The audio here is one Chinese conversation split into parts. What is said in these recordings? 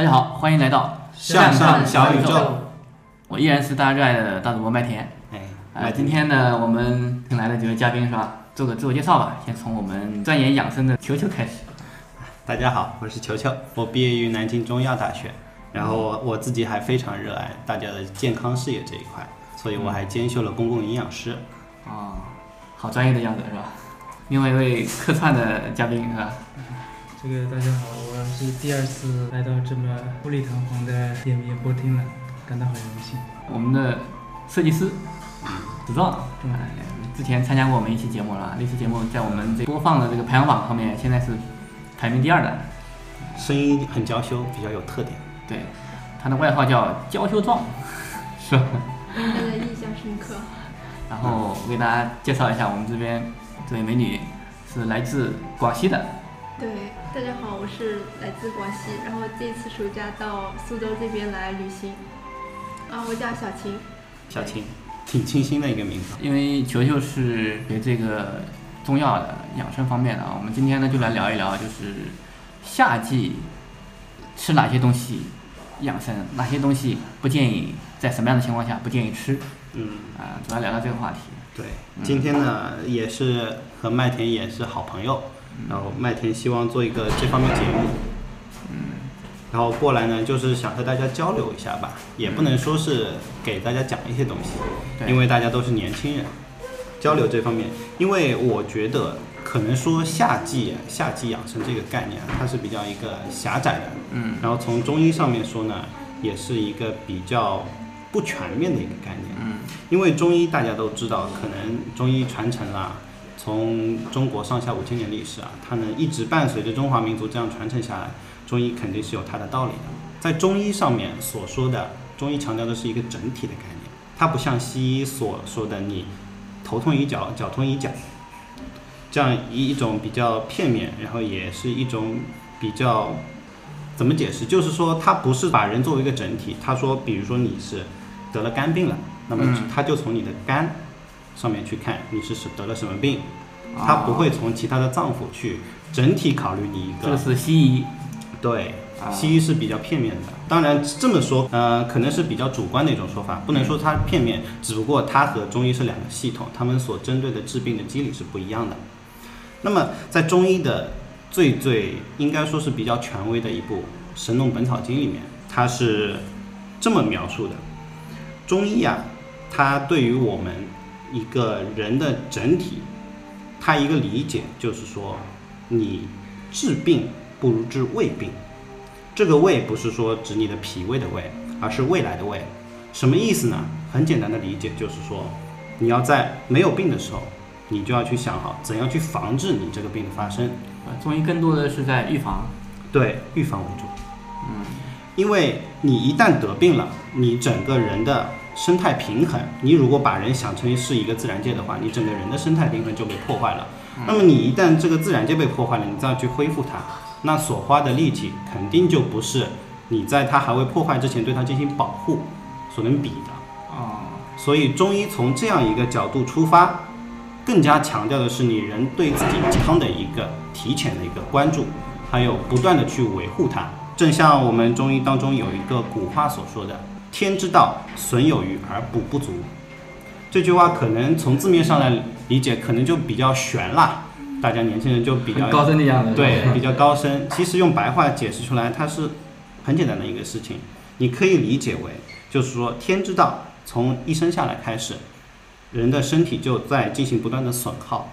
大家好，欢迎来到向上小宇宙。我依然是大家热爱的大主播麦田。哎，呃，今天呢，我们请来的几位嘉宾是吧？做个自我介绍吧，先从我们钻研养生的球球开始。大家好，我是球球，我毕业于南京中医药大学，然后我我自己还非常热爱大家的健康事业这一块，所以我还兼修了公共营养师。哦，好专业的样子是吧？另外一位客串的嘉宾是吧？这个大家好，我是第二次来到这么富丽堂皇的点面播厅了，感到很荣幸。我们的设计师子壮，哎之前参加过我们一期节目了，那期节目在我们这播放的这个排行榜后面，现在是排名第二的。声音很娇羞，比较有特点。对，他的外号叫娇羞壮，是吧？让人印象深刻。然后我给大家介绍一下，我们这边这位美女是来自广西的。对，大家好，我是来自广西，然后这次暑假到苏州这边来旅行。啊，我叫小晴。小晴，挺清新的一个名字。因为球球是学这个中药的养生方面的啊，我们今天呢就来聊一聊，就是夏季吃哪些东西养生，哪些东西不建议，在什么样的情况下不建议吃。嗯，啊，主要聊聊这个话题。对，今天呢也是和麦田也是好朋友，然后麦田希望做一个这方面节目。嗯，然后过来呢，就是想和大家交流一下吧，也不能说是给大家讲一些东西，因为大家都是年轻人，交流这方面，因为我觉得可能说夏季夏季养生这个概念啊，它是比较一个狭窄的，嗯，然后从中医上面说呢，也是一个比较不全面的一个概念，嗯，因为中医大家都知道，可能中医传承啦。从中国上下五千年历史啊，它能一直伴随着中华民族这样传承下来，中医肯定是有它的道理的。在中医上面所说的，中医强调的是一个整体的概念，它不像西医所说的你头痛医脚，脚痛医脚，这样一一种比较片面，然后也是一种比较怎么解释？就是说，它不是把人作为一个整体。他说，比如说你是得了肝病了，那么嗯他就从你的肝上面去看你是得了什么病，他不会从其他的脏腑去整体考虑你一个。这个是西医。对啊，西医是比较片面的。当然这么说，呃，可能是比较主观的一种说法，不能说它片面，只不过它和中医是两个系统，他们所针对的治病的机理是不一样的。那么在中医的最最应该说是比较权威的一部《神农本草经》里面，它是这么描述的：中医啊，它对于我们一个人的整体，他一个理解就是说，你治病不如治胃病。这个胃不是说指你的脾胃的胃，而是未来的胃。什么意思呢？很简单的理解就是说，你要在没有病的时候，你就要去想好怎样去防治你这个病的发生。啊，中医更多的是在预防。对，预防为主。嗯，因为你一旦得病了，你整个人的生态平衡，你如果把人想成是一个自然界的话，你整个人的生态平衡就被破坏了。那么你一旦这个自然界被破坏了，你再去恢复它，那所花的力气肯定就不是你在它还未破坏之前对它进行保护所能比的。哦，所以中医从这样一个角度出发，更加强调的是你人对自己健康的一个提前的一个关注，还有不断的去维护它。正像我们中医当中有一个古话所说的“天之道，损有余而补不足”。这句话可能从字面上来理解，可能就比较玄啦，大家年轻人就比较高深的样子对，比较高深。其实用白话解释出来，它是很简单的一个事情，你可以理解为，就是说天之道从一生下来开始，人的身体就在进行不断的损耗，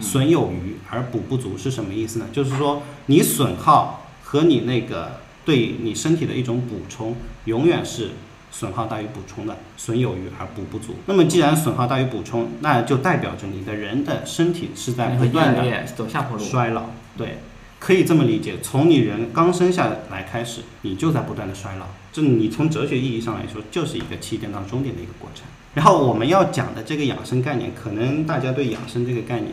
损有余而补不足是什么意思呢？就是说你损耗和你那个对你身体的一种补充，永远是损耗大于补充的，损有余而补不足。那么既然损耗大于补充，那就代表着你的人的身体是在不断的走下坡路衰老。对，可以这么理解，从你人刚生下来开始，你就在不断的衰老。这你从哲学意义上来说，就是一个起点到终点的一个过程。然后我们要讲的这个养生概念，可能大家对养生这个概念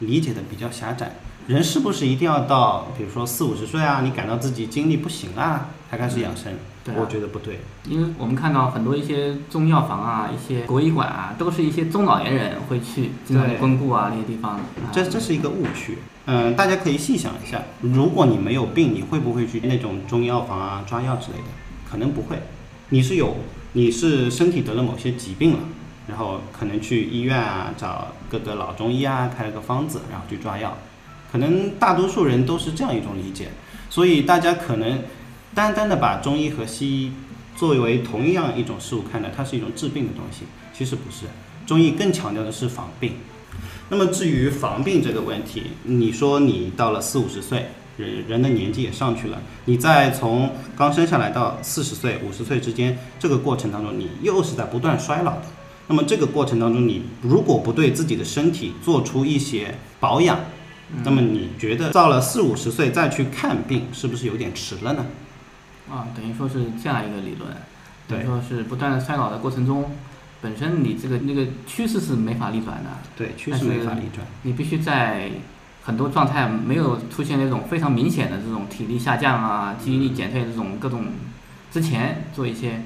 理解的比较狭窄。人是不是一定要到，比如说四五十岁啊，你感到自己精力不行啊，才开始养生？对啊我觉得不对。因为我们看到很多一些中药房啊、一些国医馆啊，都是一些中老年人会去经常去光顾啊那些地方。啊这这是一个误区。嗯，大家可以细想一下，如果你没有病，你会不会去那种中药房啊抓药之类的？可能不会。你是有，你是身体得了某些疾病了，然后可能去医院啊找各个老中医啊开了个方子，然后去抓药。可能大多数人都是这样一种理解，所以大家可能单单的把中医和西医作为同样一种事物看待，它是一种治病的东西，其实不是。中医更强调的是防病。那么至于防病这个问题，你说你到了四五十岁，人人的年纪也上去了，你再从刚生下来到四十岁、五十岁之间这个过程当中，你又是在不断衰老的。那么这个过程当中，你如果不对自己的身体做出一些保养，那么你觉得到了四五十岁再去看病，是不是有点迟了呢？啊，等于说是这样一个理论，等于对说是不断的衰老的过程中，本身你这个那个趋势是没法逆转的。对，趋势没法逆转。你必须在很多状态没有出现那种非常明显的这种体力下降啊、记忆力减退这种各种之前做一些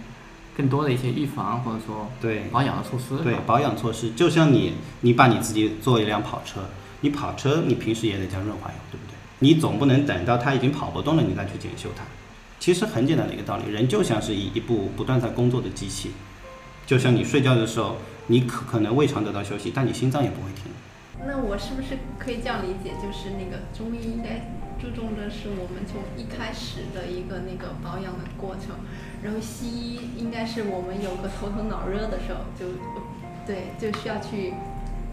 更多的一些预防或者说对保养的措施。对，保养措施，就像你，你把你自己做一辆跑车，你跑车你平时也得加润滑油，对不对？你总不能等到它已经跑不动了，你再去检修它。其实很简单的一个道理，人就像是一一部不断在工作的机器，就像你睡觉的时候，你可可能胃肠得到休息，但你心脏也不会停。那我是不是可以这样理解，就是那个中医应该注重的是我们从一开始的一个那个保养的过程，然后西医应该是我们有个头疼脑热的时候就，对，就需要去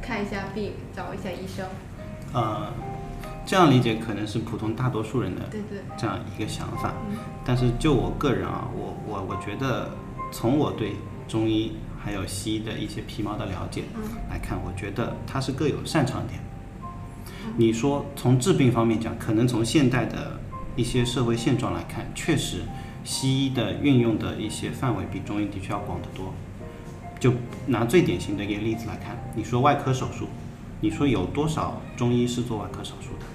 看一下病，找一下医生。呃，这样理解可能是普通大多数人的这样一个想法，但是就我个人啊，我我我觉得从我对中医还有西医的一些皮毛的了解来看，我觉得它是各有擅长点。你说从治病方面讲，可能从现代的一些社会现状来看，确实西医的运用的一些范围比中医的确要广得多。就拿最典型的一个例子来看，你说外科手术，你说有多少中医是做外科手术的？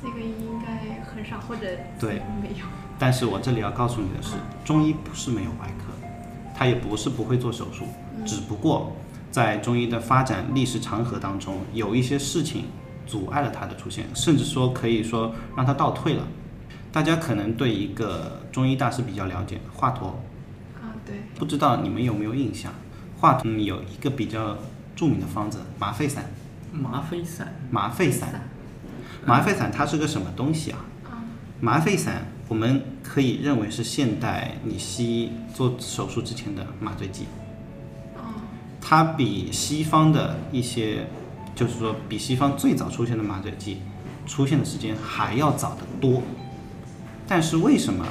这个应该很少，或者对没有。但是我这里要告诉你的是，中医不是没有外科，他也不是不会做手术，只不过在中医的发展历史长河当中，有一些事情阻碍了它的出现，甚至说可以说让它倒退了。大家可能对一个中医大师比较了解，华佗，啊，对，不知道你们有没有印象？华佗有一个比较著名的方子麻沸散，麻沸散，麻沸散，麻沸散它是个什么东西啊？麻沸散我们可以认为是现代你西医做手术之前的麻醉剂。它比西方的一些，就是说比西方最早出现的麻醉剂出现的时间还要早得多。但是为什么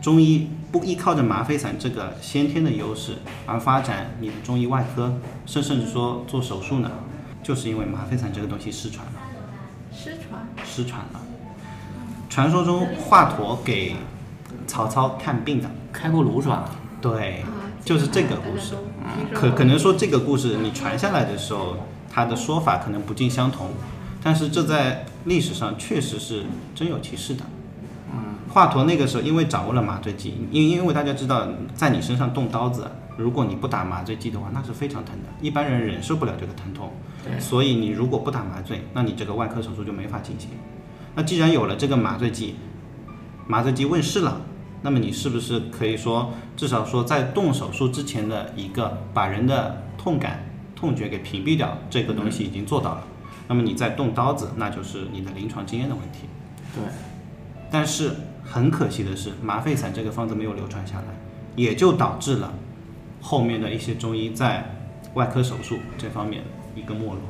中医不依靠着麻沸散这个先天的优势而发展你的中医外科，甚甚至说做手术呢？就是因为麻沸散这个东西失传了。失传。失传了。传说中华佗给曹操看病的，开过颅是吧？对，就是这个故事。可可能说这个故事你传下来的时候，它的说法可能不尽相同，但是这在历史上确实是真有其事的。华佗那个时候因为掌握了麻醉剂，因因为大家知道，在你身上动刀子，如果你不打麻醉剂的话，那是非常疼的，一般人忍受不了这个疼痛。所以你如果不打麻醉，那你这个外科手术就没法进行。那既然有了这个麻醉剂，麻醉剂问世了，那么你是不是可以说，至少说在动手术之前的一个把人的痛感、痛觉给屏蔽掉，这个东西已经做到了。那么你再动刀子，那就是你的临床经验的问题。对。但是很可惜的是，麻沸散这个方子没有流传下来，也就导致了后面的一些中医在外科手术这方面一个没落，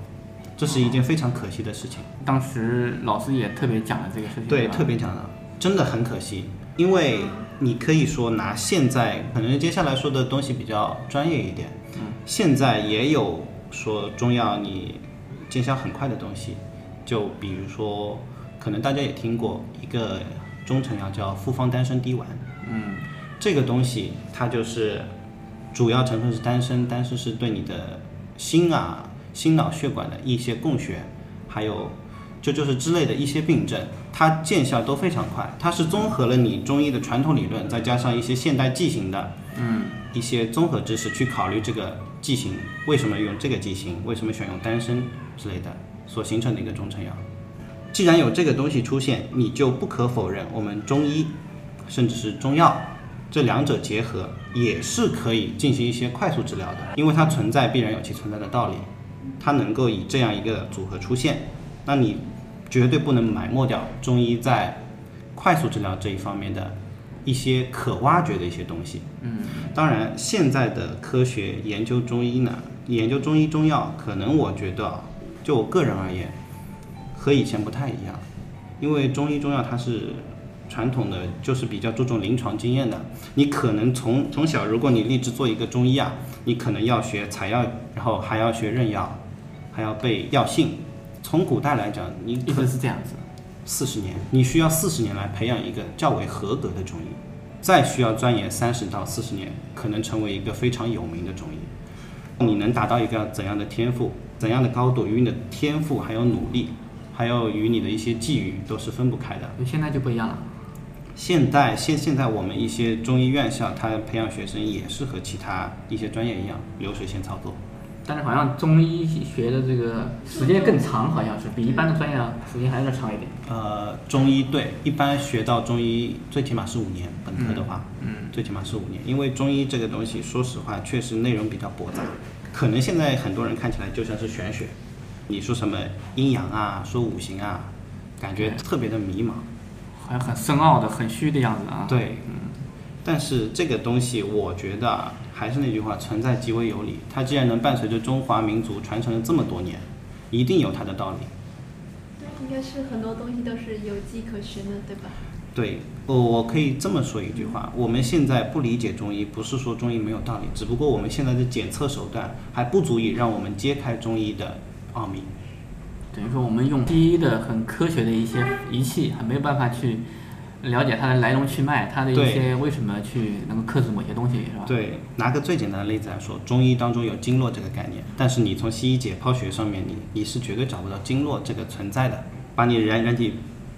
这是一件非常可惜的事情。当时老师也特别讲了这个事情，对，特别讲了，真的很可惜，因为你可以说拿现在可能接下来说的东西比较专业一点，嗯现在也有说中药你见效很快的东西，就比如说可能大家也听过一个中成药叫复方丹参滴丸，嗯，这个东西它就是主要成分是丹参，丹参是对你的心啊、心脑血管的一些供血，还有就就是之类的一些病症，它见效都非常快。它是综合了你中医的传统理论，再加上一些现代剂型的，嗯，一些综合知识去考虑这个剂型为什么用这个剂型，为什么选用丹参之类的所形成的一个中成药。既然有这个东西出现，你就不可否认，我们中医甚至是中药这两者结合也是可以进行一些快速治疗的，因为它存在必然有其存在的道理，它能够以这样一个组合出现，那你绝对不能埋没掉中医在快速治疗这一方面的一些可挖掘的一些东西。嗯，当然，现在的科学研究中医呢，研究中医中药，可能我觉得啊，就我个人而言，和以前不太一样，因为中医中药它是传统的，就是比较注重临床经验的。你可能从从小，如果你立志做一个中医啊，你可能要学采药，然后还要学认药，还要背药性。从古代来讲，你一直是这样子。四十年，你需要四十年来培养一个较为合格的中医，再需要钻研三十到四十年，可能成为一个非常有名的中医。你能达到一个怎样的天赋、怎样的高度，与你的天赋还有努力，还有与你的一些际遇都是分不开的。现在就不一样了。现在现现在我们一些中医院校，它培养学生也是和其他一些专业一样，流水线操作。但是好像中医学的这个时间更长，好像是比一般的专业啊时间还有点长一点。呃，中医对，一般学到中医最起码是五年，本科的话，嗯，最起码是五年，因为中医这个东西，说实话，确实内容比较驳杂，可能现在很多人看起来就像是玄学，你说什么阴阳啊，说五行啊，感觉特别的迷茫，好像很深奥的、很虚的样子啊。对，嗯，但是这个东西，我觉得啊还是那句话，存在极为有理。它既然能伴随着中华民族传承了这么多年，一定有它的道理。对，应该是很多东西都是有迹可循的，对吧？对，我我可以这么说一句话：我们现在不理解中医，不是说中医没有道理，只不过我们现在的检测手段还不足以让我们揭开中医的奥秘。等于说，我们用西医的很科学的一些仪器，还没有办法去了解它的来龙去脉，它的一些为什么去能够克制某些东西，是吧？对，拿个最简单的例子来说，中医当中有经络这个概念，但是你从西医解剖学上面，你你是绝对找不到经络这个存在的，把你人人体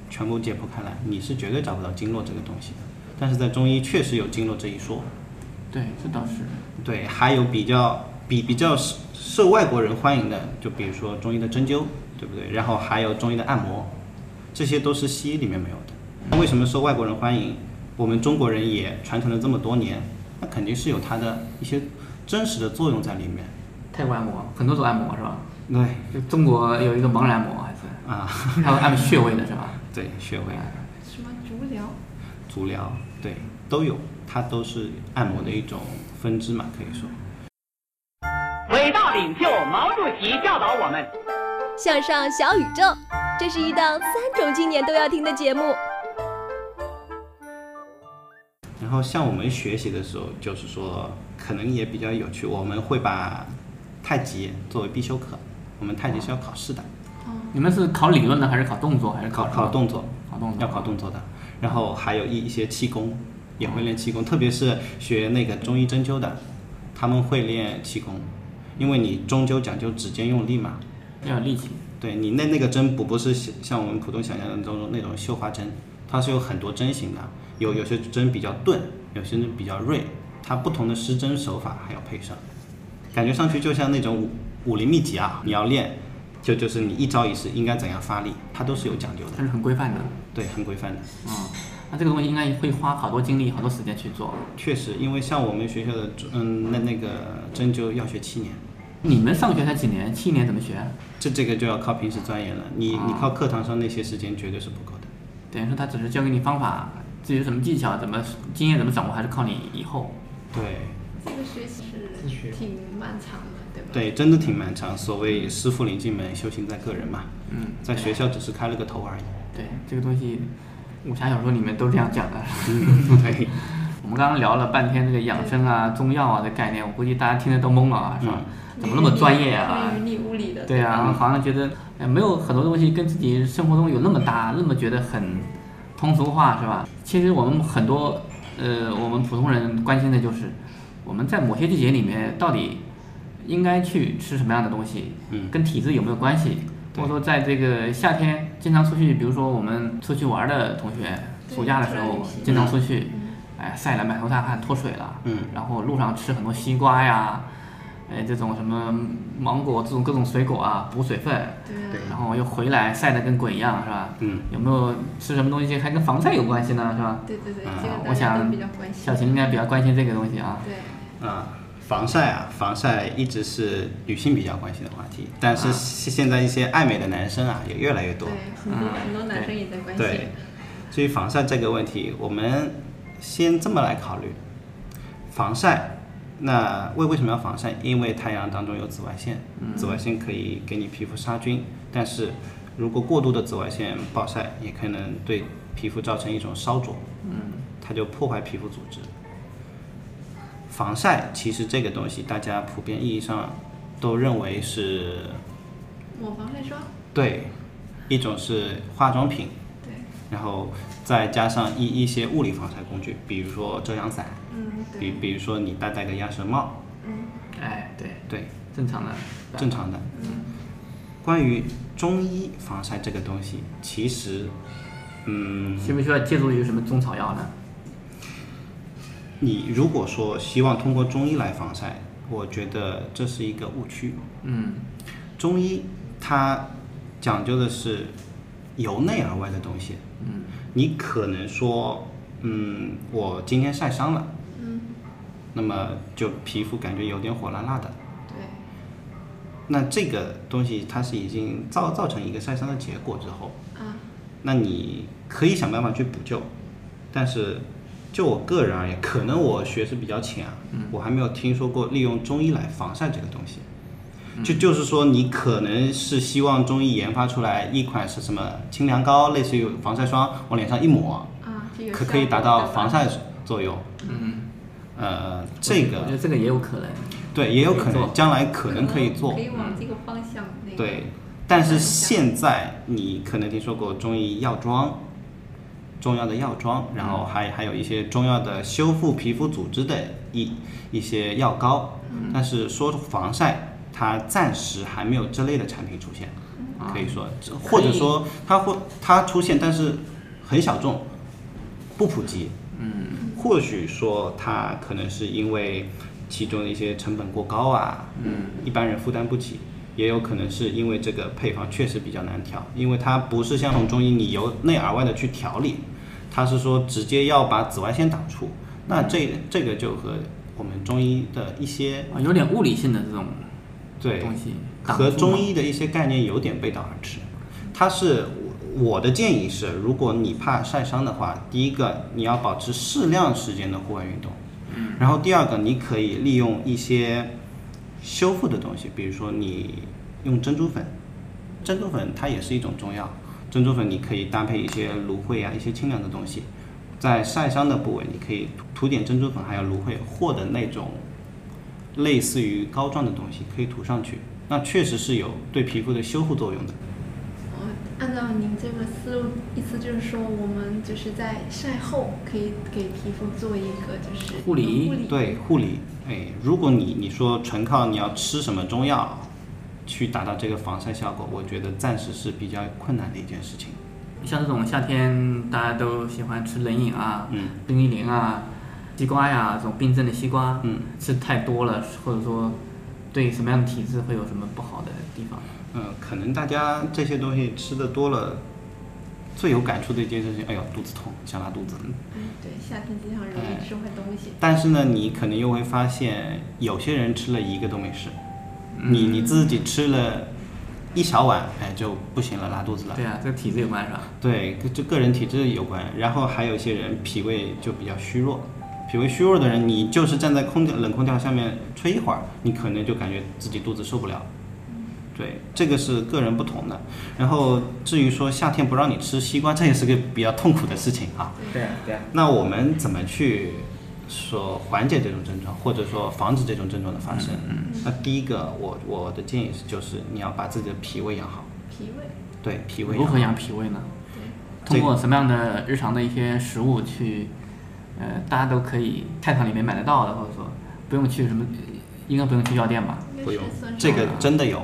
全部解剖开来，你是绝对找不到经络这个东西的。但是在中医确实有经络这一说。对，这倒是。对，还有比较比比较受受外国人欢迎的，就比如说中医的针灸，对不对？然后还有中医的按摩，这些都是西医里面没有的。那为什么受外国人欢迎？我们中国人也传承了这么多年，那肯定是有它的一些真实的作用在里面。泰国按摩很多种按摩是吧？对，就中国有一个盲人按摩还是啊，还有按穴位的是吧？对，穴位。什么足疗？足疗，对，都有，它都是按摩的一种分支嘛，可以说。伟大领袖毛主席教导我们：向上小宇宙，这是一档三种青年都要听的节目。然后像我们学习的时候，就是说可能也比较有趣，我们会把太极作为必修课，我们太极是要考试的。你们是考理论的还是考动作还是考考动作？考动作要考动作的。然后还有一一些气功，也会练气功，特别是学那个中医针灸的，他们会练气功，因为你终究讲究指尖用力嘛，要有力气。对你那那个针不不是像我们普通想象的那种那种绣花针，它是有很多针型的，有有些针比较钝，有些针比较锐，它不同的施针手法还要配上，感觉上去就像那种武武林秘籍啊，你要练。就就是你一招一式应该怎样发力，它都是有讲究的，它是很规范的。对，很规范的。嗯，那这个东西应该会花好多精力、好多时间去做。确实，因为像我们学校的，嗯，那那个针灸要学七年。你们上学才几年？七年怎么学？这这个就要靠平时钻研了。你、啊你靠课堂上那些时间绝对是不够的。等于说他只是教给你方法，至于什么技巧、怎么经验怎么掌握，还是靠你以后。对这个学习是挺漫长的，对吧？对，真的挺漫长。所谓师傅领进门，修行在个人嘛。嗯，在学校只是开了个头而已。对，这个东西，武侠小说里面都这样讲的。嗯，对。我们刚刚聊了半天这个养生啊、中药啊的概念，我估计大家听得都懵了啊，是吧？怎么那么专业啊？云里雾里的。对啊，好像觉得呃没有很多东西跟自己生活中有那么搭，那么觉得很通俗化，是吧？其实我们很多呃，我们普通人关心的就是我们在某些季节里面到底应该去吃什么样的东西，嗯，跟体质有没有关系？或者说在这个夏天经常出去，比如说我们出去玩的同学，暑假的时候经常出去。哎，晒得满头大汗，脱水了。嗯。然后路上吃很多西瓜呀，哎，这种什么芒果，这种各种水果啊，补水分。对。然后又回来晒得跟鬼一样，是吧？嗯。有没有吃什么东西还跟防晒有关系呢？是吧？对对对，啊，这个我想小琴应该比较关心这个东西啊。对。啊，防晒啊，防晒一直是女性比较关心的话题，但是现在一些爱美的男生啊，也越来越多。对，很多很多男生也在关心。对。至于防晒这个问题，我们。先这么来考虑，防晒，那为为什么要防晒？因为太阳当中有紫外线，紫外线可以给你皮肤杀菌，但是如果过度的紫外线暴晒，也可能对皮肤造成一种烧灼，嗯，它就破坏皮肤组织。防晒其实这个东西，大家普遍意义上都认为是抹防晒霜，对，一种是化妆品。对然后再加上一一些物理防晒工具，比如说遮阳伞，嗯，比比如说你戴戴个鸭舌帽，嗯，哎，对对，正常的，正常的。嗯，关于中医防晒这个东西，其实，嗯，需不需要借助于什么中草药呢？你如果说希望通过中医来防晒，我觉得这是一个误区。嗯，中医它讲究的是由内而外的东西。嗯，你可能说，嗯，我今天晒伤了，嗯，那么就皮肤感觉有点火辣辣的，对，那这个东西它是已经造造成一个晒伤的结果之后，啊，那你可以想办法去补救，但是就我个人而言，可能我学识比较浅啊，嗯，我还没有听说过利用中医来防晒这个东西。就就是说，你可能是希望中医研发出来一款是什么清凉膏，类似于防晒霜，往脸上一抹，啊，可可以达到防晒作用。嗯，呃，这个我觉得这个也有可能。对，也有可能，将来可能可以做。可以往这个方向。对，但是现在你可能听说过中医药妆，中药的药妆，然后还还有一些中药的修复皮肤组织的一一些药膏，但是说防晒。它暂时还没有这类的产品出现，可以说，或者说它会它出现，但是很小众，不普及。嗯，或许说它可能是因为其中的一些成本过高啊，嗯，一般人负担不起，也有可能是因为这个配方确实比较难调，因为它不是像中医你由内而外的去调理，它是说直接要把紫外线挡住，那这这个就和我们中医的一些啊有点物理性的这种。对，东西和中医的一些概念有点背道而驰。它是我的建议是，如果你怕晒伤的话，第一个你要保持适量时间的户外运动，嗯，然后第二个你可以利用一些修复的东西，比如说你用珍珠粉，珍珠粉它也是一种中药，珍珠粉你可以搭配一些芦荟啊，一些清凉的东西，在晒伤的部位你可以涂点珍珠粉，还有芦荟，或者那种。类似于膏状的东西可以涂上去，那确实是有对皮肤的修复作用的。哦，按照您这个思路，意思就是说，我们就是在晒后可以给皮肤做一个就是护理，对护理。哎，如果你你说纯靠你要吃什么中药去达到这个防晒效果，我觉得暂时是比较困难的一件事情。像这种夏天大家都喜欢吃冷饮啊，嗯，冰激凌啊。西瓜呀，这种冰镇的西瓜，嗯，吃太多了，或者说对什么样的体质会有什么不好的地方？嗯，可能大家这些东西吃的多了，最有感触的一件事情，哎呦，肚子痛，想拉肚子。嗯，对，夏天经常容易吃坏东西。但是呢，你可能又会发现，有些人吃了一个都没事，嗯你你自己吃了一小碗，哎就不行了，拉肚子了。对啊，这个体质有关是吧？对，跟这个人体质有关。然后还有一些人脾胃就比较虚弱，脾胃虚弱的人，你就是站在空调冷空调下面吹一会儿，你可能就感觉自己肚子受不了。对，这个是个人不同的。然后至于说夏天不让你吃西瓜，这也是个比较痛苦的事情啊。对啊，对啊。那我们怎么去说缓解这种症状，或者说防止这种症状的发生？嗯那第一个，我我的建议是，就是你要把自己的脾胃养好。脾胃。对，脾胃如何养脾胃呢？通过什么样的日常的一些食物去，呃，大家都可以菜场里面买得到的，或者说不用去什么，应该不用去药店吧？不用，这个真的有。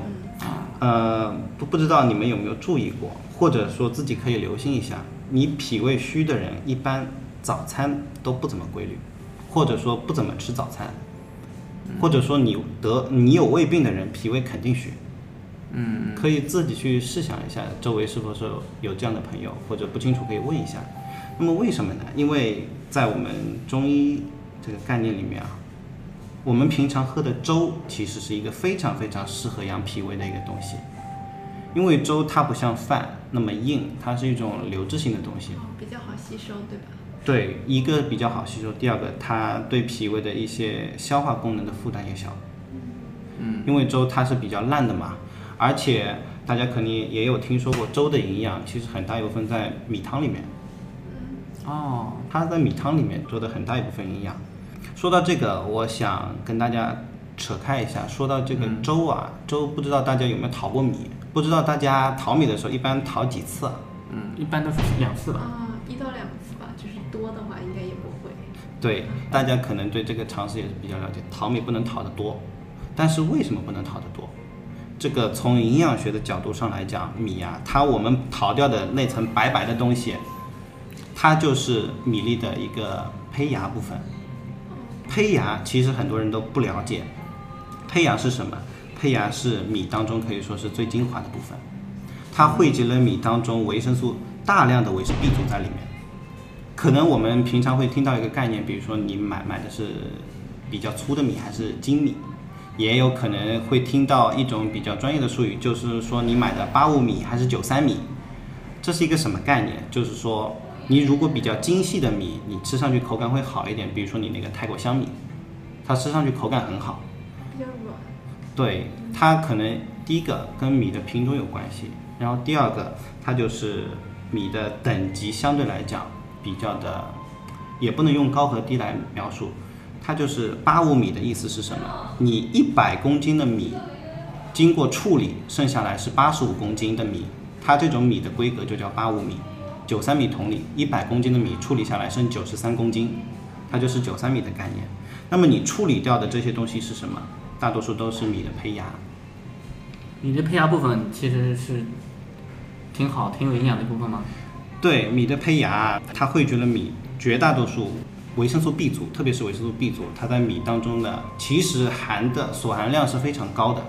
呃，不不知道你们有没有注意过，或者说自己可以留心一下，你脾胃虚的人一般早餐都不怎么规律，或者说不怎么吃早餐，或者说你得你有胃病的人脾胃肯定虚。嗯，可以自己去试想一下，周围是否是有这样的朋友，或者不清楚可以问一下。那么为什么呢？因为在我们中医这个概念里面啊，我们平常喝的粥其实是一个非常非常适合养脾胃的一个东西，因为粥它不像饭那么硬，它是一种流质性的东西。比较好吸收，对吧？对，一个比较好吸收，第二个它对脾胃的一些消化功能的负担也小。嗯，因为粥它是比较烂的嘛，而且大家肯定也有听说过粥的营养，其实很大一部分在米汤里面。哦，它在米汤里面做的很大一部分营养。说到这个，我想跟大家扯开一下，说到这个粥啊，粥不知道大家有没有淘过米？不知道大家淘米的时候一般淘几次啊？嗯，一般都是两次吧。啊，一到两对，大家可能对这个常识也是比较了解，淘米不能淘得多，但是为什么不能淘得多？这个从营养学的角度上来讲，米啊，它我们淘掉的那层白白的东西，它就是米粒的一个胚芽部分。胚芽其实很多人都不了解，胚芽是什么？胚芽是米当中可以说是最精华的部分，它汇集了米当中维生素大量的维生素 B 族在里面。可能我们平常会听到一个概念，比如说你买买的是比较粗的米还是精米，也有可能会听到一种比较专业的术语，就是说你买的八五米还是九三米，这是一个什么概念？就是说你如果比较精细的米，你吃上去口感会好一点，比如说你那个泰国香米，它吃上去口感很好。比较软。对，它可能第一个跟米的品种有关系，然后第二个它就是米的等级相对来讲比较的，也不能用高和低来描述，它就是八五米的意思是什么？你一百公斤的米经过处理，剩下来是八十五公斤的米，它这种米的规格就叫八五米。九三米同理，一百公斤的米处理下来剩九十三公斤，它就是九三米的概念。那么你处理掉的这些东西是什么？大多数都是米的胚芽。你的胚芽部分其实是挺好、挺有营养的一部分吗？对，米的胚芽它汇聚了米绝大多数维生素 B 族，特别是维生素 B 族，它在米当中的，其实含的所含量是非常高的。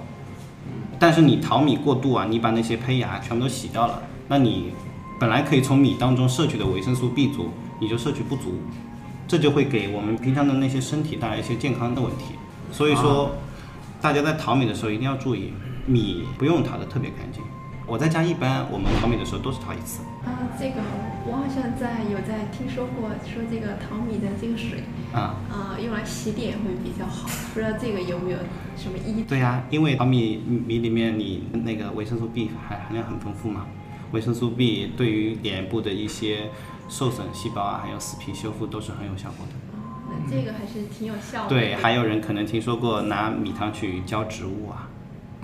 但是你淘米过度啊，你把那些胚芽全部都洗掉了，那你本来可以从米当中摄取的维生素 B 族，你就摄取不足，这就会给我们平常的那些身体带来一些健康的问题。所以说，大家在淘米的时候一定要注意，米不用淘的特别干净。我在家一般我们淘米的时候都是淘一次。啊，这个我好像在有在听说过，说这个淘米的这个水啊啊用来洗脸会比较好，不知道这个有没有什么依据？对呀、因为淘米米里面你那个维生素 B 含含量很丰富嘛，维生素 B 对于脸部的一些受损细胞啊，还有死皮修复都是很有效果的。那这个还是挺有效的。对，还有人可能听说过拿米汤去浇植物啊，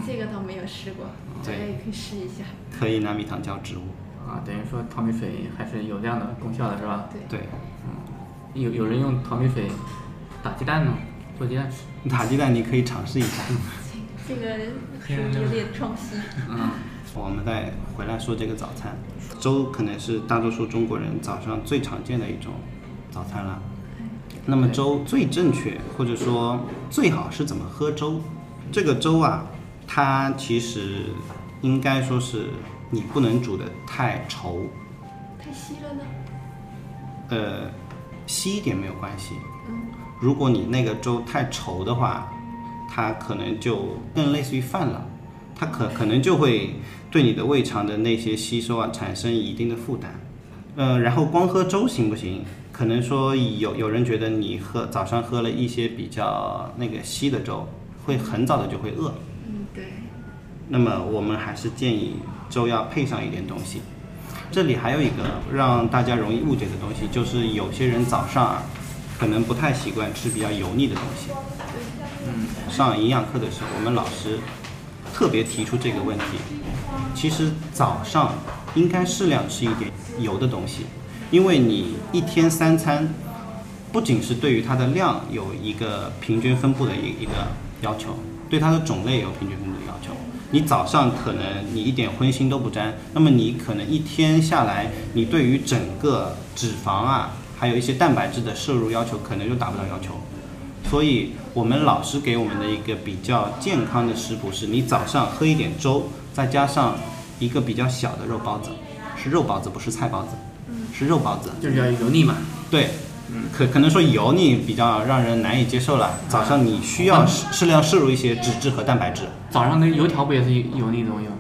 这个倒没有试过，大对家也可以试一下。可以拿米糖浇植物。啊，等于说淘米水还是有这样的功效的，是吧？对。对，嗯，有有人用淘米水打鸡蛋呢，做鸡蛋吃。打鸡蛋你可以尝试一下。这个属于有点创新。嗯。我们再回来说这个早餐，粥可能是大多数中国人早上最常见的一种早餐了。那么粥最正确或者说最好是怎么喝粥？这个粥啊，它其实应该说是你不能煮的太稠，太稀了呢？呃，稀一点没有关系。嗯。如果你那个粥太稠的话，它可能就更类似于饭了。它可可能就会对你的胃肠的那些吸收啊产生一定的负担。呃，然后光喝粥行不行？可能说有有人觉得你喝早上喝了一些比较那个稀的粥，会很早的就会饿。那么我们还是建议粥要配上一点东西。这里还有一个让大家容易误解的东西，就是有些人早上啊，可能不太习惯吃比较油腻的东西。嗯，上营养课的时候，我们老师特别提出这个问题。其实早上应该适量吃一点油的东西，因为你一天三餐，不仅是对于它的量有一个平均分布的一一个要求，对它的种类也有平均分布的要求。你早上可能你一点荤腥都不沾，那么你可能一天下来，你对于整个脂肪啊，还有一些蛋白质的摄入要求，可能就达不到要求。所以我们老师给我们的一个比较健康的食谱是，你早上喝一点粥，再加上一个比较小的肉包子，是肉包子，不是菜包子，是肉包子，就是要油腻嘛。对，可可能说油腻比较让人难以接受了。早上你需要适适量摄入一些脂质和蛋白质。早上那油条不也是油腻的东西吗？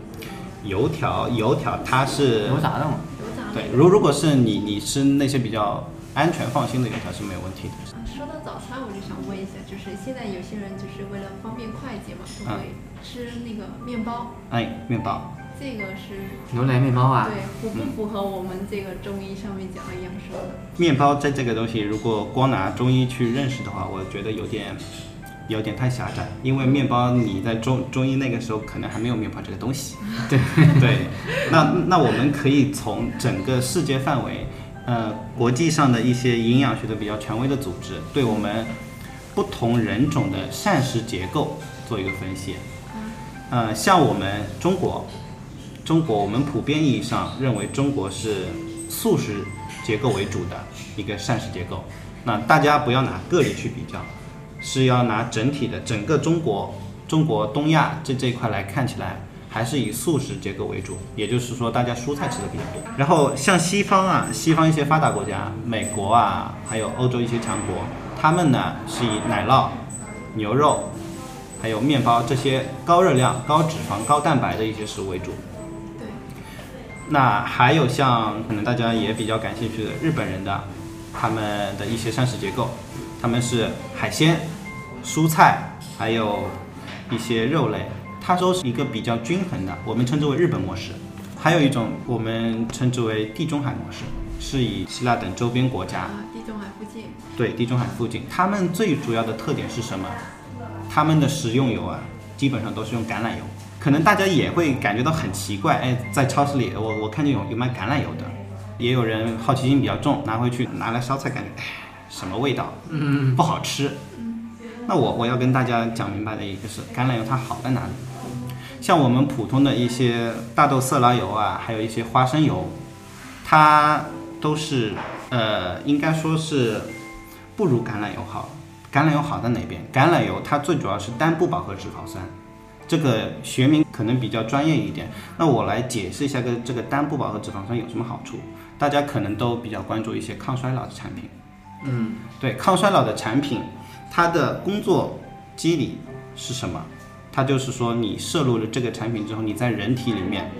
油条，油条它是油炸的嘛。对，如如果是你你吃那些比较安全放心的油条是没有问题的。说到早餐，我就想问一下，就是现在有些人就是为了方便快捷嘛，都会吃那个面包。哎，面包。这个是牛奶面包啊？对，符不符合我们这个中医上面讲的养生的？面包在这个东西，如果光拿中医去认识的话，我觉得有点有点太狭窄，因为面包你在中中医那个时候可能还没有面包这个东西。对对，那那我们可以从整个世界范围。呃，国际上的一些营养学的比较权威的组织，对我们不同人种的膳食结构做一个分析。呃，像我们中国，中国我们普遍意义上认为中国是素食结构为主的一个膳食结构。那大家不要拿个例去比较，是要拿整体的整个中国，中国东亚这这一块来看起来。还是以素食结构为主，也就是说，大家蔬菜吃的比较多。然后像西方啊，西方一些发达国家，美国啊，还有欧洲一些强国，他们呢是以奶酪、牛肉，还有面包这些高热量、高脂肪、高蛋白的一些食物为主。对。那还有像可能大家也比较感兴趣的日本人的，他们的一些膳食结构，他们是海鲜、蔬菜，还有一些肉类。它都是一个比较均衡的，我们称之为日本模式。还有一种我们称之为地中海模式，是以希腊等周边国家啊，地中海附近，对地中海附近，他们最主要的特点是什么？他们的食用油啊，基本上都是用橄榄油。可能大家也会感觉到很奇怪，哎，在超市里我我看见有有卖橄榄油的，也有人好奇心比较重，拿回去拿来烧菜，感觉哎什么味道？嗯，不好吃。那我我要跟大家讲明白的一个是，橄榄油它好在哪里？像我们普通的一些大豆色拉油啊，还有一些花生油，它都是呃，应该说是不如橄榄油好。橄榄油好在哪边？橄榄油它最主要是单不饱和脂肪酸，这个学名可能比较专业一点。那我来解释一下跟这个单不饱和脂肪酸有什么好处。大家可能都比较关注一些抗衰老的产品。嗯，对，抗衰老的产品，它的工作机理是什么？它就是说，你摄入了这个产品之后，你在人体里面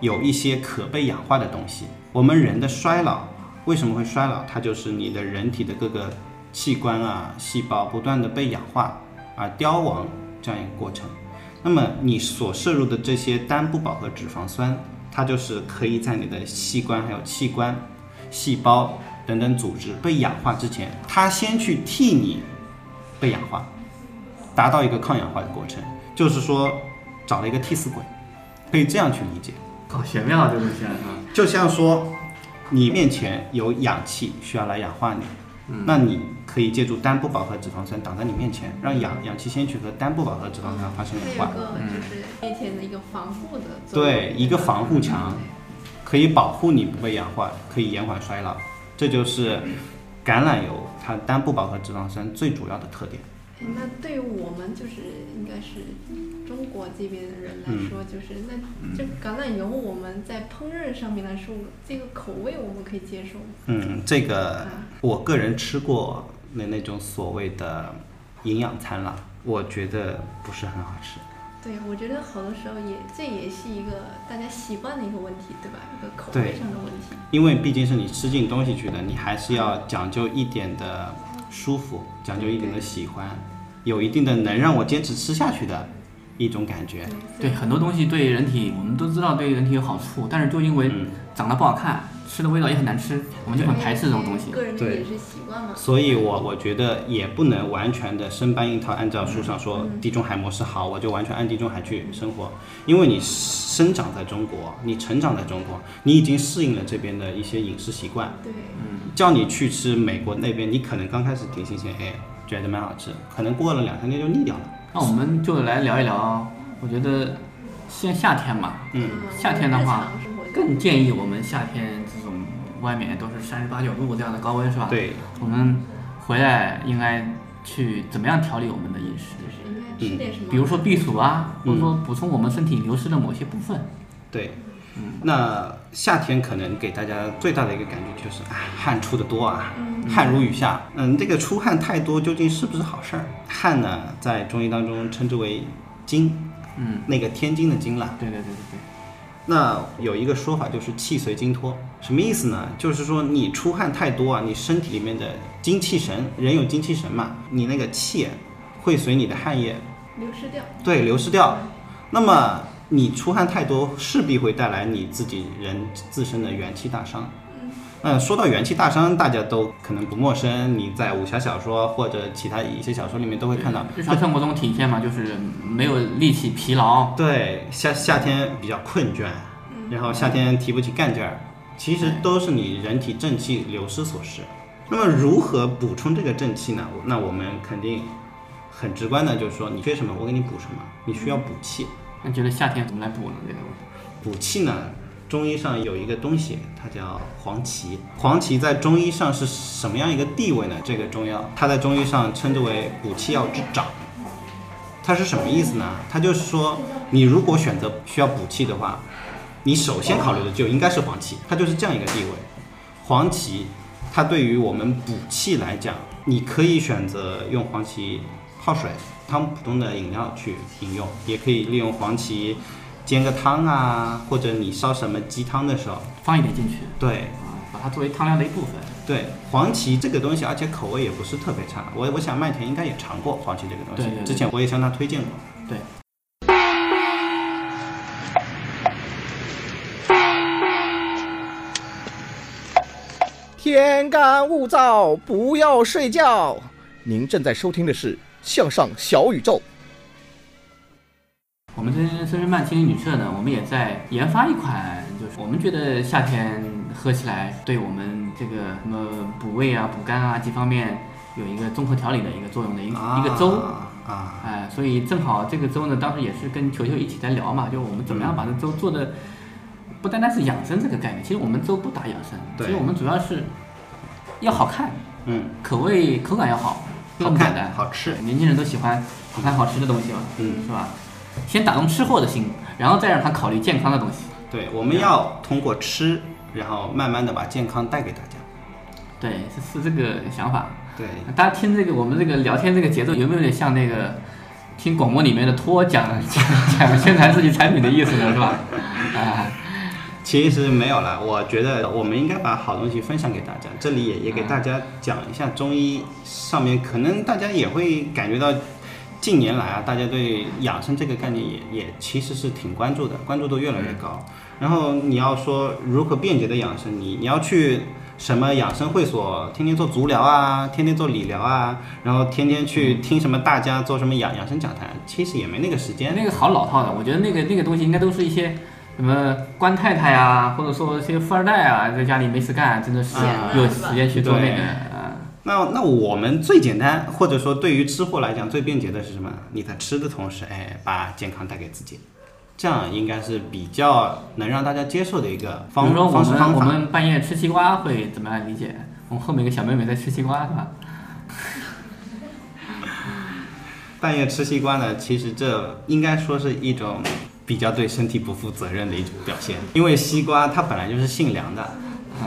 有一些可被氧化的东西。我们人的衰老为什么会衰老？它就是你的人体的各个器官啊、细胞不断的被氧化而凋亡这样一个过程。那么你所摄入的这些单不饱和脂肪酸，它就是可以在你的器官、还有器官、细胞等等组织被氧化之前，它先去替你被氧化，达到一个抗氧化的过程。就是说，找了一个替死鬼，可以这样去理解。好玄妙，这东西啊！就像说，你面前有氧气需要来氧化你，那你可以借助单不饱和脂肪酸挡在你面前，让氧氧气先去和单不饱和脂肪酸发生氧化。一个就是面前的一个防护的作用。对，一个防护墙，可以保护你不被氧化，可以延缓衰老。这就是橄榄油它单不饱和脂肪酸最主要的特点。那对于我们就是应该是中国这边的人来说，就是那这橄榄油我们在烹饪上面来说，这个口味我们可以接受吗？嗯，这个我个人吃过那那种所谓的营养餐了，我觉得不是很好吃。对，我觉得好多时候也这也是一个大家习惯的一个问题，对吧？一个口味上的问题。因为毕竟是你吃进东西去的，你还是要讲究一点的舒服，讲究一点的喜欢，有一定的能让我坚持吃下去的一种感觉。对，很多东西对人体，我们都知道对人体有好处，但是就因为长得不好看，吃的味道也很难吃，我们就很排斥这种东西。个人的对饮食习惯嘛。所以我我觉得也不能完全的生搬硬套，按照书上说地中海模式好，我就完全按地中海去生活。因为你生长在中国，你成长在中国，你已经适应了这边的一些饮食习惯。对，嗯，叫你去吃美国那边，你可能刚开始挺新鲜，哎，觉得蛮好吃，可能过了两三天就腻掉了。那我们就来聊一聊，我觉得现在夏天嘛，嗯，夏天的话，更建议我们夏天这种外面都是三十八九度这样的高温是吧？对，我们回来应该去怎么样调理我们的饮食？就是应该吃点什么？比如说避暑啊，嗯或者说补充我们身体流失的某些部分。对，嗯那夏天可能给大家最大的一个感觉就是，啊，汗出的多啊，汗如雨下。嗯，这个出汗太多究竟是不是好事儿？汗呢，在中医当中称之为津，嗯，那个天津的津了。对对对对对。那有一个说法就是气随精脱，什么意思呢？就是说你出汗太多啊，你身体里面的精气神，人有精气神嘛，你那个气会随你的汗液流失掉。对流失掉。那么你出汗太多，势必会带来你自己人自身的元气大伤。那说到元气大伤，大家都可能不陌生。你在武侠小说或者其他一些小说里面都会看到，日常生活中体现嘛，就是没有力气、疲劳。对，夏夏天比较困倦，然后夏天提不起干劲儿，其实都是你人体正气流失所致。那么如何补充这个正气呢？那我们肯定很直观的就是说，你缺什么，我给你补什么。你需要补气。那觉得夏天怎么来补呢？这个补气呢？中医上有一个东西，它叫黄芪。黄芪在中医上是什么样一个地位呢？这个中药，它在中医上称之为补气药之长。它是什么意思呢？它就是说，你如果选择需要补气的话，你首先考虑的就应该是黄芪，它就是这样一个地位。黄芪，它对于我们补气来讲，你可以选择用黄芪泡水、汤普通的饮料去饮用，也可以利用黄芪。煎个汤啊，或者你烧什么鸡汤的时候放一点进去，对，啊，把它作为汤料的一部分。对，黄芪这个东西，而且口味也不是特别差。我我想麦田应该也尝过黄芪这个东西，对对对之前我也向他推荐过。对。天干物燥，不要睡觉。您正在收听的是《向上小宇宙》。我们这深圳曼青年旅社呢，我们也在研发一款，就是我们觉得夏天喝起来对我们这个什么补胃啊、补肝啊几方面有一个综合调理的一个作用的一个、啊、一个粥啊，哎，所以正好这个粥呢，当时也是跟球球一起在聊嘛，就我们怎么样把这粥做的不单单是养生这个概念，其实我们粥不打养生，其实我们主要是要好看，嗯，口味口感要好，好看的好吃，年轻人都喜欢好看好吃的东西嘛，嗯，是吧？先打动吃货的心，然后再让他考虑健康的东西。对，我们要通过吃，然后慢慢的把健康带给大家。对，是是这个想法。对，大家听这个我们这个聊天这个节奏，有没有点像那个听广播里面的托讲 讲讲宣传自己产品的意思呢？是吧？啊，其实没有了。我觉得我们应该把好东西分享给大家。这里也也给大家讲一下中医上面，可能大家也会感觉到。近年来啊，大家对养生这个概念也也其实是挺关注的，关注度越来越高。然后你要说如何便捷的养生，你你要去什么养生会所，天天做足疗啊，天天做理疗啊，然后天天去听什么大家做什么养养生讲坛，其实也没那个时间。那个好老套的，我觉得那个那个东西应该都是一些什么官太太啊，或者说一些富二代啊，在家里没事干，真的是有时间去做那个。那那我们最简单，或者说对于吃货来讲最便捷的是什么？你在吃的同时，哎，把健康带给自己，这样应该是比较能让大家接受的一个方比如说我们我方式方法。们半夜吃西瓜会怎么样理解？我们后面一个小妹妹在吃西瓜是吧？半夜吃西瓜呢，其实这应该说是一种比较对身体不负责任的一种表现，因为西瓜它本来就是性凉的。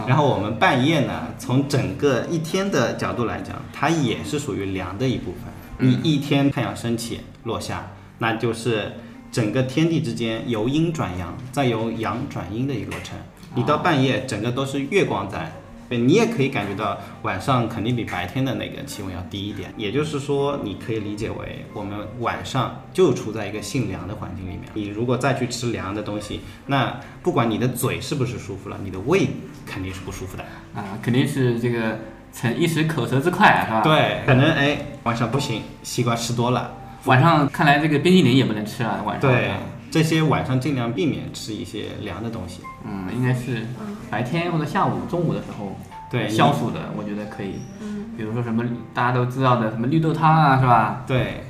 然后我们半夜呢，从整个一天的角度来讲，它也是属于凉的一部分。你一天太阳升起落下，那就是整个天地之间由阴转阳，再由阳转阴的一个过程。你到半夜，整个都是月光在。对你也可以感觉到晚上肯定比白天的那个气温要低一点，也就是说，你可以理解为我们晚上就处在一个性凉的环境里面。你如果再去吃凉的东西，那不管你的嘴是不是舒服了，你的胃肯定是不舒服的啊，肯定是这个逞一时口舌之快，是吧？对，可能哎晚上不行，西瓜吃多了，晚上看来这个冰激凌也不能吃啊，晚上。对。这些晚上尽量避免吃一些凉的东西。嗯，应该是白天或者下午、中午的时候，对消暑的，我觉得可以。嗯，比如说什么大家都知道的什么绿豆汤啊，是吧？对，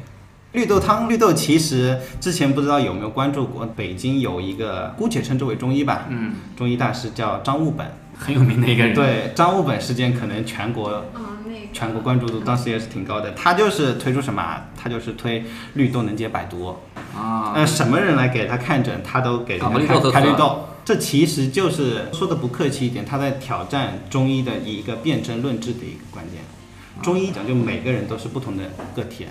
绿豆汤，绿豆其实之前不知道有没有关注过，北京有一个姑且称之为中医吧，嗯，中医大师叫张悟本，很有名的一个人。对，张悟本事件可能全国。全国关注度当时也是挺高的，他就是推出什么，他就是推绿豆能解百毒啊，呃，什么人来给他看诊，他都给人开开绿豆，这其实就是说的不客气一点，他在挑战中医的一个辨证论治的一个观点。中医讲究每个人都是不同的个体，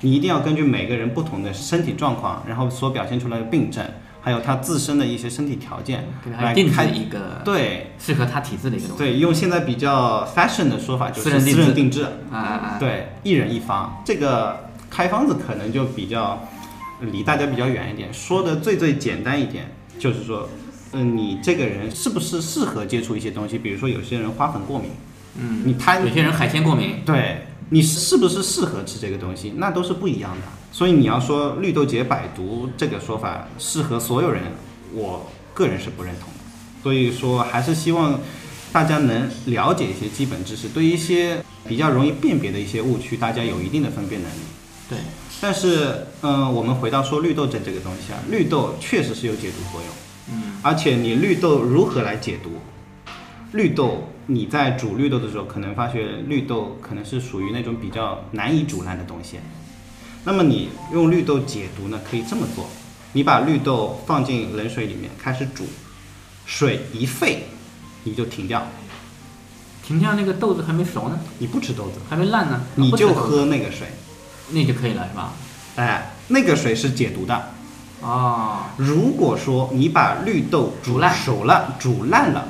你一定要根据每个人不同的身体状况，然后所表现出来的病症。还有他自身的一些身体条件来开一个对适合他体质的一个东西。对，用现在比较 fashion 的说法就是私人定制啊啊啊，对，一人一方。这个开方子可能就比较离大家比较远一点。说的最最简单一点，就是说，嗯，你这个人是不是适合接触一些东西？比如说有些人花粉过敏，嗯，你他有些人海鲜过敏，对。你是不是适合吃这个东西？那都是不一样的。所以你要说绿豆解百毒这个说法适合所有人，我个人是不认同的。所以说还是希望大家能了解一些基本知识，对一些比较容易辨别的一些误区，大家有一定的分辨能力。对。但是，嗯，我们回到说绿豆这这个东西啊，绿豆确实是有解毒作用。嗯。而且你绿豆如何来解毒？绿豆。你在煮绿豆的时候，可能发觉绿豆可能是属于那种比较难以煮烂的东西。那么你用绿豆解毒呢？可以这么做：你把绿豆放进冷水里面开始煮，水一沸，你就停掉。停掉那个豆子还没熟呢？你不吃豆子，还没烂呢？你就喝那个水，那就可以了，是吧？哎，那个水是解毒的。哦，如果说你把绿豆煮烂熟了，煮烂了。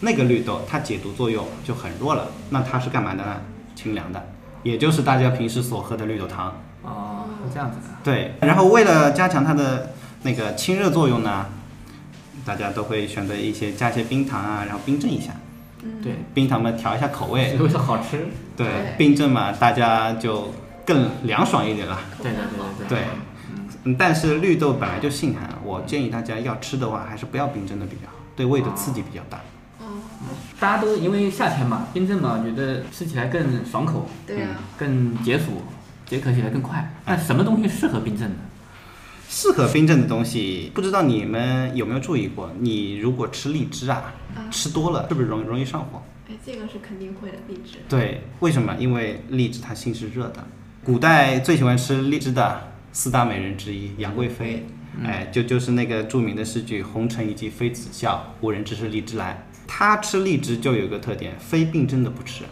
那个绿豆它解毒作用就很弱了，那它是干嘛的呢？清凉的，也就是大家平时所喝的绿豆汤。哦，是这样子的。对，然后为了加强它的那个清热作用呢，大家都会选择一些加些冰糖啊，然后冰镇一下。对，冰糖嘛调一下口味，为了好吃。对，冰镇嘛大家就更凉爽一点了。对对对对对。嗯，但是绿豆本来就性寒，我建议大家要吃的话，还是不要冰镇的比较好，对胃的刺激比较大。大家都因为夏天嘛，冰镇嘛，觉得吃起来更爽口，对啊，更解暑，解渴起来更快。那什么东西适合冰镇呢？适合冰镇的东西，不知道你们有没有注意过？你如果吃荔枝啊，吃多了是不是容容易上火？哎，这个是肯定会的，荔枝。对，为什么？因为荔枝它性是热的。古代最喜欢吃荔枝的四大美人之一杨贵妃，哎，就就是那个著名的诗句“红尘一骑妃子笑，无人知是荔枝来”。她吃荔枝就有一个特点，非冰镇的不吃。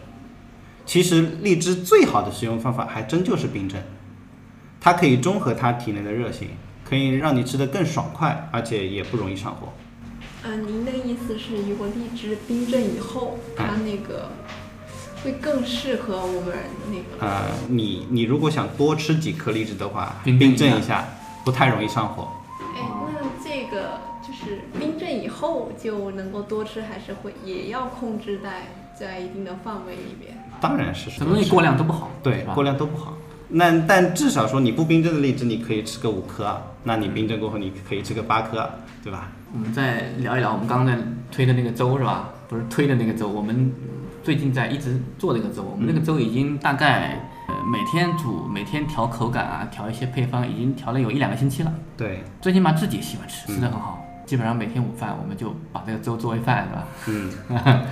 其实荔枝最好的食用方法还真就是冰镇，它可以中和它体内的热性，可以让你吃得更爽快，而且也不容易上火。嗯，您的意思是，如果荔枝冰镇以后，它那个会更适合我们那个？呃，你你如果想多吃几颗荔枝的话，冰镇一下，不太容易上火。哎，那这个就。是冰镇以后就能够多吃，还是会也要控制在在一定的范围里面？当然是，什么东西过量都不好。对，过量都不好。那但至少说你不冰镇的荔枝，你可以吃个五颗，那你冰镇过后你可以吃个八颗，对吧？我们再聊一聊我们刚刚在推的那个粥是吧？不是推的那个粥，我们最近在一直做这个粥，我们这个粥已经大概呃每天煮，每天调口感啊，调一些配方，已经调了有一两个星期了。对，最起码自己喜欢吃，吃的很好。基本上每天午饭我们就把这个粥作为饭，是吧？嗯，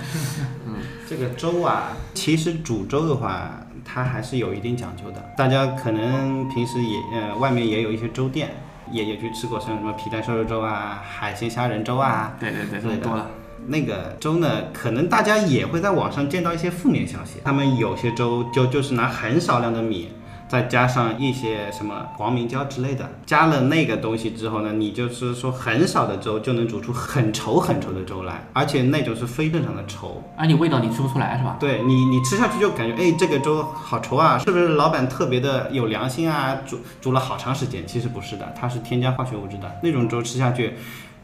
嗯，这个粥啊，其实煮粥的话，它还是有一定讲究的。大家可能平时也呃外面也有一些粥店，也也去吃过，像什么皮蛋瘦肉粥啊、海鲜虾仁粥啊，对对对，太多了。那个粥呢，可能大家也会在网上见到一些负面消息，他们有些粥就就是拿很少量的米再加上一些什么黄明胶之类的，加了那个东西之后呢，你就是说很少的粥就能煮出很稠很稠的粥来，而且那种是非正常的稠，而且味道你吃不出来是吧？对你，你吃下去就感觉，哎，这个粥好稠啊，是不是老板特别的有良心啊？煮煮了好长时间，其实不是的，它是添加化学物质的那种粥吃下去，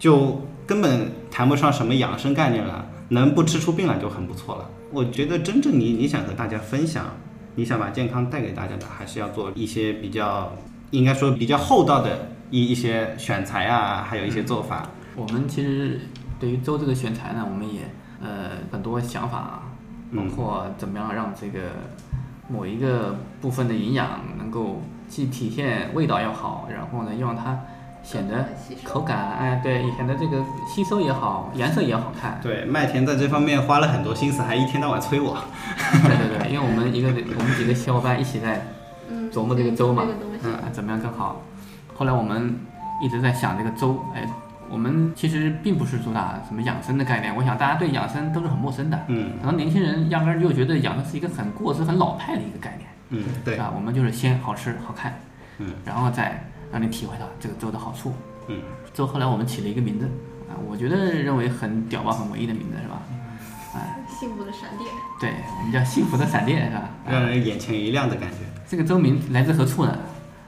就根本谈不上什么养生概念了，能不吃出病来就很不错了。我觉得真正你你想和大家分享，你想把健康带给大家的，还是要做一些比较，应该说比较厚道的一一些选材啊，还有一些做法。我们其实对于粥这个选材呢，我们也呃很多想法啊，包括怎么样让这个某一个部分的营养能够既体现味道要好，然后呢又让它显得口感哎对，显得这个吸收也好，颜色也好看。对，麦田在这方面花了很多心思，还一天到晚催我。对对对，因为我们一个我们几个小伙伴一起在琢磨这个粥嘛，嗯，怎么样更好。后来我们一直在想这个粥，哎，我们其实并不是主打什么养生的概念，我想大家对养生都是很陌生的，嗯，可能年轻人压根儿就觉得养生是一个很过时、很老派的一个概念，嗯，对，是吧？我们就是先好吃好看，嗯，然后再让你体会到这个粥的好处，嗯，粥后来我们起了一个名字，啊，我觉得认为很屌吧，很文艺的名字是吧？哎，幸福的闪电。对，我们叫幸福的闪电是吧？让人眼前一亮的感觉。这个粥名来自何处呢？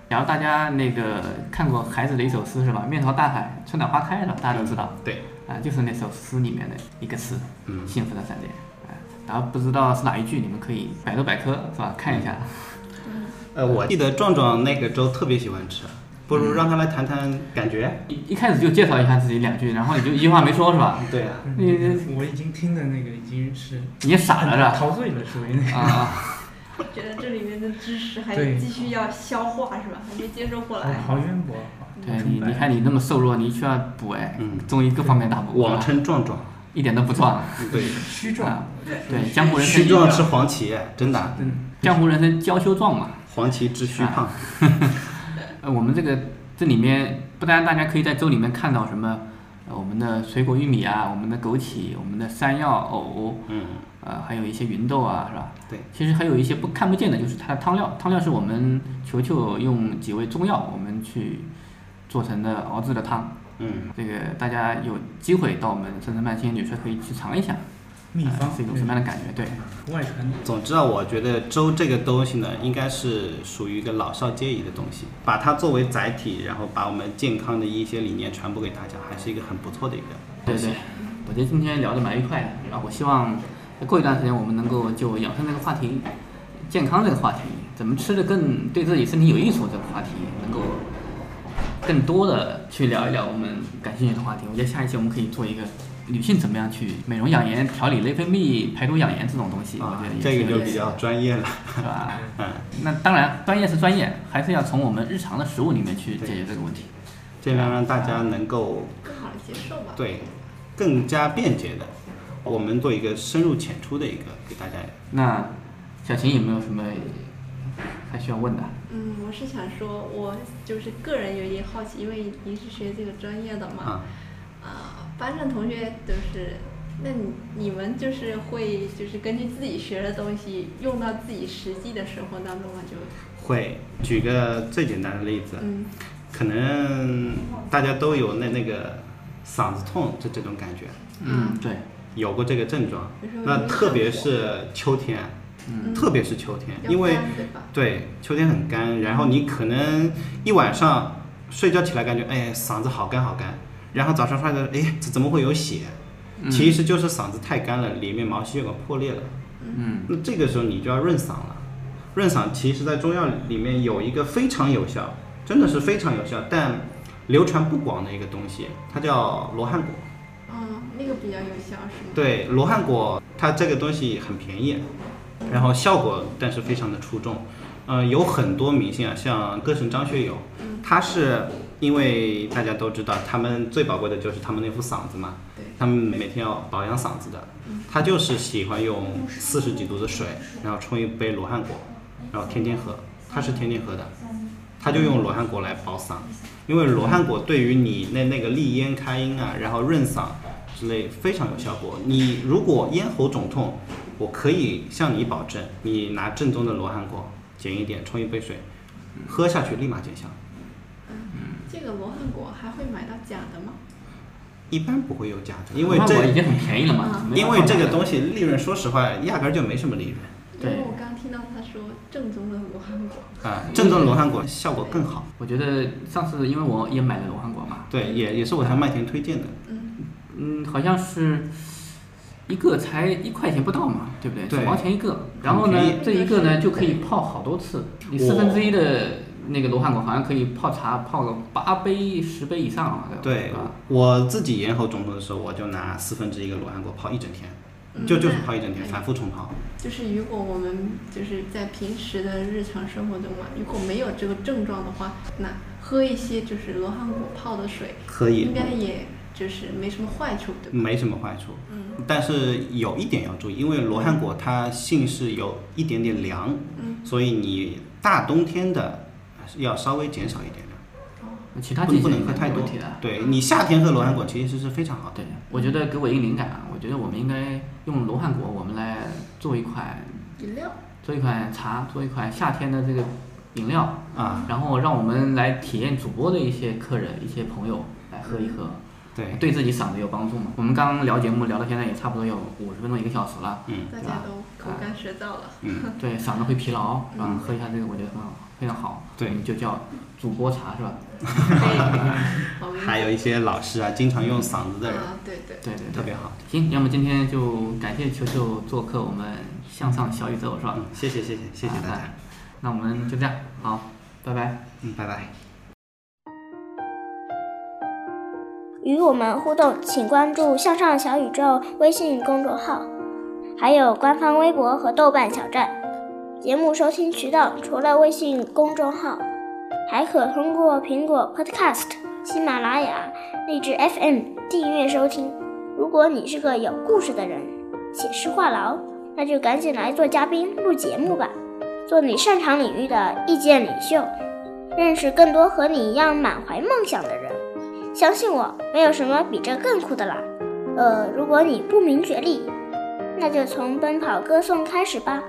然后大家那个看过孩子的一首诗是吧？面朝大海，春暖花开了？大家都知道。对。啊，就是那首诗里面的一个词，嗯，幸福的闪电。哎，然后不知道是哪一句，你们可以百度百科是吧？看一下。呃，我记得壮壮那个粥特别喜欢吃，不如让他来谈谈感觉。一一开始就介绍一下自己两句，然后你就一句话没说是吧？对啊。你我已经听的那个已经是已经傻了是吧？陶醉了，属于那个。啊。觉得这里面的知识还对继续要消化是吧？还没接受过来。好渊博。对你，你看你那么瘦弱，你需要补哎，中医各方面大补。网称壮壮，一点都不壮。对，虚壮。对，江湖人称虚壮吃黄芪，真的。江湖人称娇羞壮嘛。黄芪治虚胖。呃，我们这个这里面不单大家可以在粥里面看到什么，呃，我们的水果玉米啊，我们的枸杞，我们的山药、藕，嗯，呃，还有一些芸豆啊，是吧？对。其实还有一些不看不见的，就是它的汤料。汤料是我们球球用几味中药，我们去做成的熬制的汤。嗯。这个大家有机会到我们深圳慢青旅社可以去尝一下。秘方是一种什么样的感觉？对。外传。总之啊，我觉得粥这个东西呢，应该是属于一个老少皆宜的东西，把它作为载体，然后把我们健康的一些理念传播给大家，还是一个很不错的一个对对，我觉得今天聊得蛮愉快的，然后我希望过一段时间我们能够就养生这个话题、健康这个话题、怎么吃的更对自己身体有益处这个话题，能够更多的去聊一聊我们感兴趣的话题。我觉得下一期我们可以做一个。女性怎么样去美容养颜、调理内分泌、排毒养颜这种东西，我觉得这个就比较专业了，是吧？嗯，那当然，专业是专业，还是要从我们日常的食物里面去解决这个问题，尽量让大家能够更好的接受吧。对，更加便捷的，我们做一个深入浅出的一个给大家。那小琴有没有什么还需要问的？嗯，我是想说，我就是个人有点好奇，因为您是学这个专业的嘛，啊。班上同学都是，那你你们就是会就是根据自己学的东西用到自己实际的生活当中吗？就会举个最简单的例子，嗯，可能大家都有那那个嗓子痛这这种感觉，嗯，对，有过这个症状，那特别是秋天，嗯，特别是秋天，因为对秋天很干，然后你可能一晚上睡觉起来感觉哎嗓子好干好干。然后早上发现，哎，这怎么会有血？其实就是嗓子太干了，里面毛细血管破裂了。嗯，那这个时候你就要润嗓了。润嗓其实在中药里面有一个非常有效，真的是非常有效，但流传不广的一个东西，它叫罗汉果。嗯，那个比较有效是吗？对，罗汉果它这个东西很便宜，然后效果但是非常的出众。嗯，有很多明星啊，像歌神张学友，他是。因为大家都知道，他们最宝贵的就是他们那副嗓子嘛。他们每天要保养嗓子的。他就是喜欢用四十几度的水，然后冲一杯罗汉果，然后天天喝。他是天天喝的，他就用罗汉果来保嗓。因为罗汉果对于你那那个利咽开音啊，然后润嗓之类非常有效果。你如果咽喉肿痛，我可以向你保证，你拿正宗的罗汉果。减一点，冲一杯水，喝下去立马见效。这个罗汉果还会买到假的吗？一般不会有假的，因为这果已经很便宜了嘛因为这个东西利润，说实话压根儿就没什么利润。因为我刚听到他说正宗的罗汉果。啊，正宗的罗汉果效果更好。我觉得上次因为我也买了罗汉果嘛，对，也也是我向麦田推荐的。嗯嗯，好像是一个才一块钱不到嘛，对不对？对九毛钱一个。然后呢这一个呢就可以泡好多次，你四分之一的那个罗汉果好像可以泡茶泡个八杯十杯以上啊，对吧？，我自己咽喉肿痛的时候，我就拿四分之一个罗汉果泡一整天，就就是泡一整天，反复冲泡。就是如果我们就是在平时的日常生活中嘛，如果没有这个症状的话，那喝一些就是罗汉果泡的水，可以应该也就是没什么坏处，对吧？没什么坏处，嗯但是有一点要注意，因为罗汉果它性是有一点点凉，嗯所以你大冬天的要稍微减少一点的。其他不不能喝太多。对你夏天喝罗汉果其实是非常好的。对，我觉得给我一个灵感啊，我觉得我们应该用罗汉果，我们来做一款饮料。做一款茶，做一款夏天的这个饮料啊，然后让我们来体验主播的一些客人、一些朋友来喝一喝，对对自己嗓子有帮助嘛。我们刚刚聊节目聊到现在也差不多有五十分钟一个小时了，嗯大？家都口干舌燥了。嗯对，嗓子会疲劳，嗯？喝一下这个我觉得很好，非常好。对就叫主播茶是吧？还有一些老师啊，经常用嗓子的人，啊，对对对对，特别好。行，要么今天就感谢球球做客我们向上小宇宙是吧？谢谢谢谢谢谢大家。那我们就这样，好，拜拜。嗯，拜拜。与我们互动，请关注“向上小宇宙”微信公众号，还有官方微博和豆瓣小站。节目收听渠道除了微信公众号，还可通过苹果 Podcast、喜马拉雅、荔枝 FM 订阅收听。如果你是个有故事的人，写诗话痨，那就赶紧来做嘉宾录节目吧，做你擅长领域的意见领袖，认识更多和你一样满怀梦想的人。相信我，没有什么比这更酷的啦。呃，如果你不明觉厉，那就从奔跑歌颂开始吧。